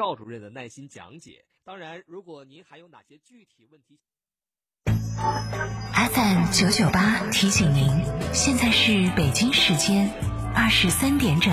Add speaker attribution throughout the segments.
Speaker 1: 赵主任的耐心讲解。当然，如果您还有哪些具体问题
Speaker 2: ，FM 九九八提醒您，现在是北京时间二十三点整。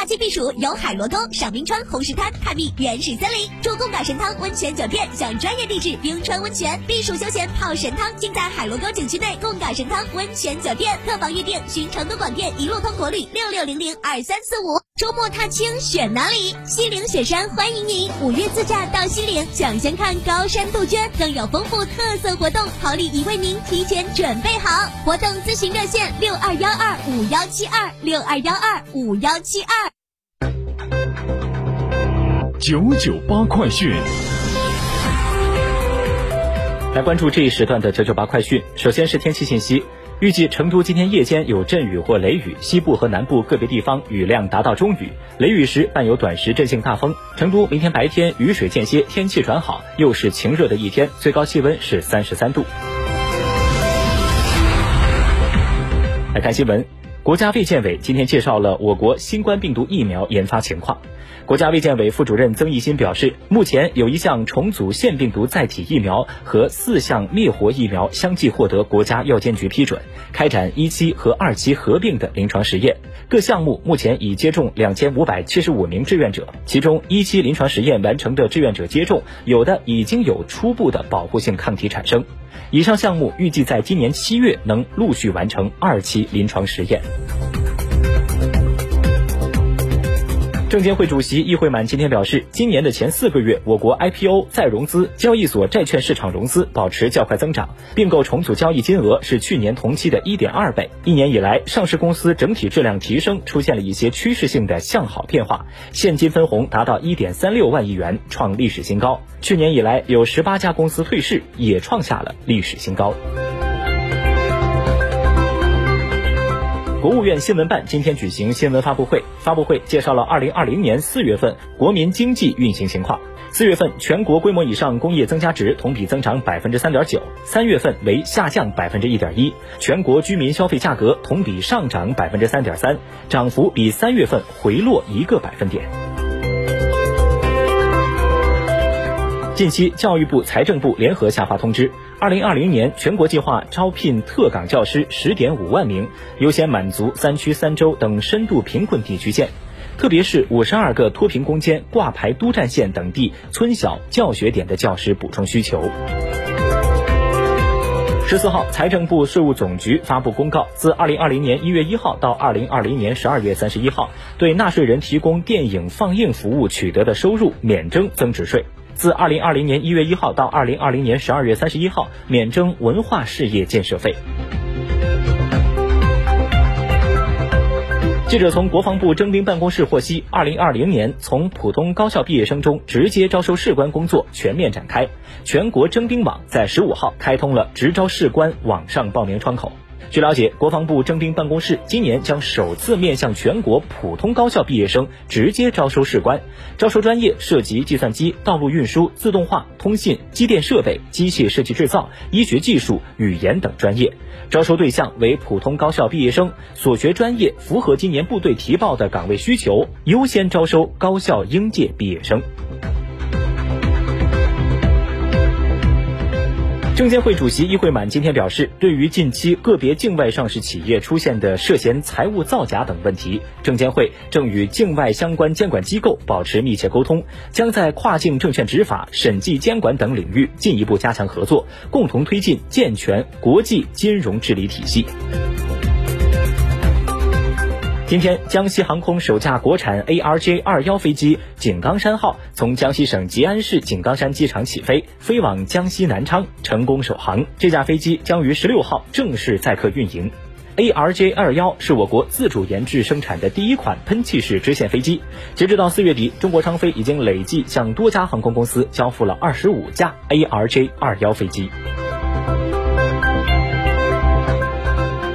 Speaker 3: 夏季避暑游海螺沟、赏冰川、红石滩、探秘原始森林，住贡嘎神汤温泉酒店，享专业地质冰川温泉，避暑休闲泡神汤，尽在海螺沟景区内贡嘎神汤温泉酒店。客房预订寻成都广电一路通国旅六六零零二三四五。周末踏青选哪里？西岭雪山欢迎您，五月自驾到西岭，抢先看高山杜鹃，更有丰富特色活动，好礼已为您提前准备好。活动咨询热线六二幺二五幺七二六二幺二五幺七二。
Speaker 4: 九九八快讯，
Speaker 5: 来关注这一时段的九九八快讯。首先是天气信息，预计成都今天夜间有阵雨或雷雨，西部和南部个别地方雨量达到中雨，雷雨时伴有短时阵性大风。成都明天白天雨水间歇，天气转好，又是晴热的一天，最高气温是三十三度。来看新闻。国家卫健委今天介绍了我国新冠病毒疫苗研发情况。国家卫健委副主任曾益新表示，目前有一项重组腺病毒载体疫苗和四项灭活疫苗相继获得国家药监局批准，开展一期和二期合并的临床实验。各项目目前已接种两千五百七十五名志愿者，其中一期临床实验完成的志愿者接种，有的已经有初步的保护性抗体产生。以上项目预计在今年七月能陆续完成二期临床实验。证监会主席易会满今天表示，今年的前四个月，我国 IPO 再融资、交易所债券市场融资保持较快增长，并购重组交易金额是去年同期的一点二倍。一年以来，上市公司整体质量提升出现了一些趋势性的向好变化，现金分红达到一点三六万亿元，创历史新高。去年以来，有十八家公司退市，也创下了历史新高。国务院新闻办今天举行新闻发布会，发布会介绍了二零二零年四月份国民经济运行情况。四月份全国规模以上工业增加值同比增长百分之三点九，三月份为下降百分之一点一。全国居民消费价格同比上涨百分之三点三，涨幅比三月份回落一个百分点。近期，教育部、财政部联合下发通知，二零二零年全国计划招聘特岗教师十点五万名，优先满足三区三州等深度贫困地区县，特别是五十二个脱贫攻坚、挂牌督战县等地村小教学点的教师补充需求。十四号，财政部、税务总局发布公告，自二零二零年一月一号到二零二零年十二月三十一号，对纳税人提供电影放映服务取得的收入免征增值税。自二零二零年一月一号到二零二零年十二月三十一号，免征文化事业建设费。记者从国防部征兵办公室获悉，二零二零年从普通高校毕业生中直接招收士官工作全面展开，全国征兵网在十五号开通了直招士官网上报名窗口。据了解，国防部征兵办公室今年将首次面向全国普通高校毕业生直接招收士官，招收专业涉及计算机、道路运输、自动化、通信、机电设备、机械设计制造、医学技术、语言等专业。招收对象为普通高校毕业生，所学专业符合今年部队提报的岗位需求，优先招收高校应届毕业生。证监会主席易会满今天表示，对于近期个别境外上市企业出现的涉嫌财务造假等问题，证监会正与境外相关监管机构保持密切沟通，将在跨境证券执法、审计监管等领域进一步加强合作，共同推进健全国际金融治理体系。今天，江西航空首架国产 ARJ 二幺飞机“井冈山号”从江西省吉安市井冈山机场起飞，飞往江西南昌，成功首航。这架飞机将于十六号正式载客运营。ARJ 二幺是我国自主研制生产的第一款喷气式支线飞机。截止到四月底，中国商飞已经累计向多家航空公司交付了二十五架 ARJ 二幺飞机。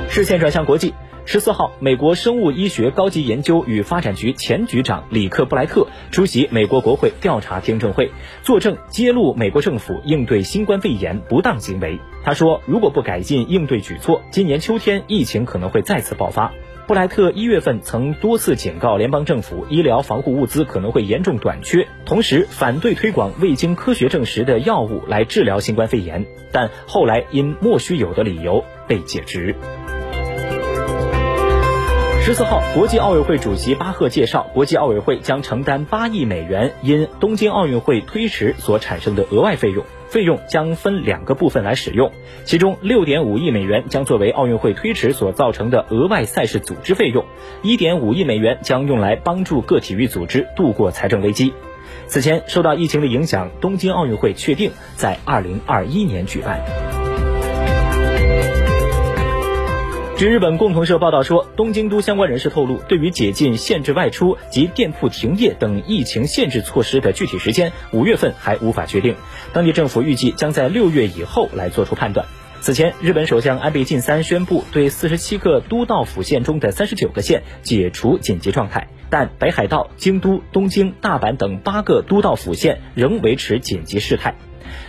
Speaker 5: 视线转向国际。十四号，美国生物医学高级研究与发展局前局长里克布莱特出席美国国会调查听证会，作证揭露美国政府应对新冠肺炎不当行为。他说，如果不改进应对举措，今年秋天疫情可能会再次爆发。布莱特一月份曾多次警告联邦政府，医疗防护物资可能会严重短缺，同时反对推广未经科学证实的药物来治疗新冠肺炎，但后来因莫须有的理由被解职。十四号，国际奥委会主席巴赫介绍，国际奥委会将承担八亿美元因东京奥运会推迟所产生的额外费用，费用将分两个部分来使用，其中六点五亿美元将作为奥运会推迟所造成的额外赛事组织费用，一点五亿美元将用来帮助各体育组织度过财政危机。此前，受到疫情的影响，东京奥运会确定在二零二一年举办。据日本共同社报道说，东京都相关人士透露，对于解禁限制外出及店铺停业等疫情限制措施的具体时间，五月份还无法确定。当地政府预计将在六月以后来做出判断。此前，日本首相安倍晋三宣布对四十七个都道府县中的三十九个县解除紧急状态，但北海道、京都、东京、大阪等八个都道府县仍维持紧急事态。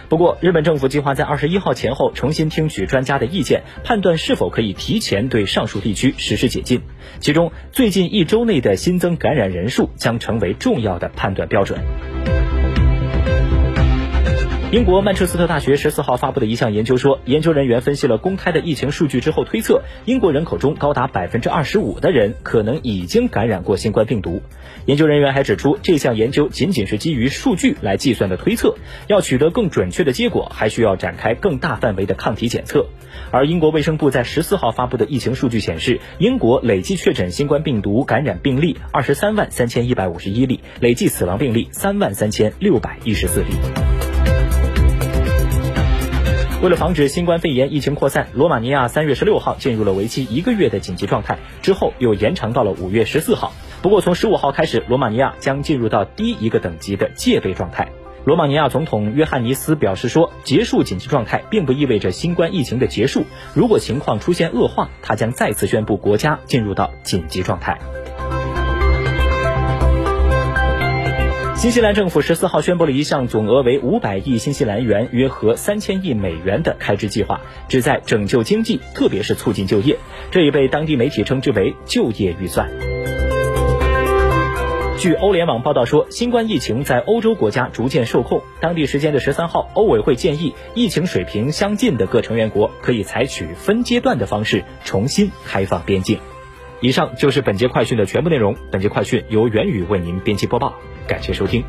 Speaker 5: 不过，日本政府计划在二十一号前后重新听取专家的意见，判断是否可以提前对上述地区实施解禁。其中，最近一周内的新增感染人数将成为重要的判断标准。英国曼彻斯特大学十四号发布的一项研究说，研究人员分析了公开的疫情数据之后推测，英国人口中高达百分之二十五的人可能已经感染过新冠病毒。研究人员还指出，这项研究仅仅是基于数据来计算的推测，要取得更准确的结果，还需要展开更大范围的抗体检测。而英国卫生部在十四号发布的疫情数据显示，英国累计确诊新冠病毒感染病例二十三万三千一百五十一例，累计死亡病例三万三千六百一十四例。为了防止新冠肺炎疫情扩散，罗马尼亚三月十六号进入了为期一个月的紧急状态，之后又延长到了五月十四号。不过从十五号开始，罗马尼亚将进入到低一个等级的戒备状态。罗马尼亚总统约翰尼斯表示说，结束紧急状态并不意味着新冠疫情的结束，如果情况出现恶化，他将再次宣布国家进入到紧急状态。新西兰政府十四号宣布了一项总额为五百亿新西兰元（约合三千亿美元）的开支计划，旨在拯救经济，特别是促进就业。这也被当地媒体称之为“就业预算”。据欧联网报道说，新冠疫情在欧洲国家逐渐受控。当地时间的十三号，欧委会建议疫情水平相近的各成员国可以采取分阶段的方式重新开放边境。以上就是本节快讯的全部内容。本节快讯由袁宇为您编辑播报，感谢收听。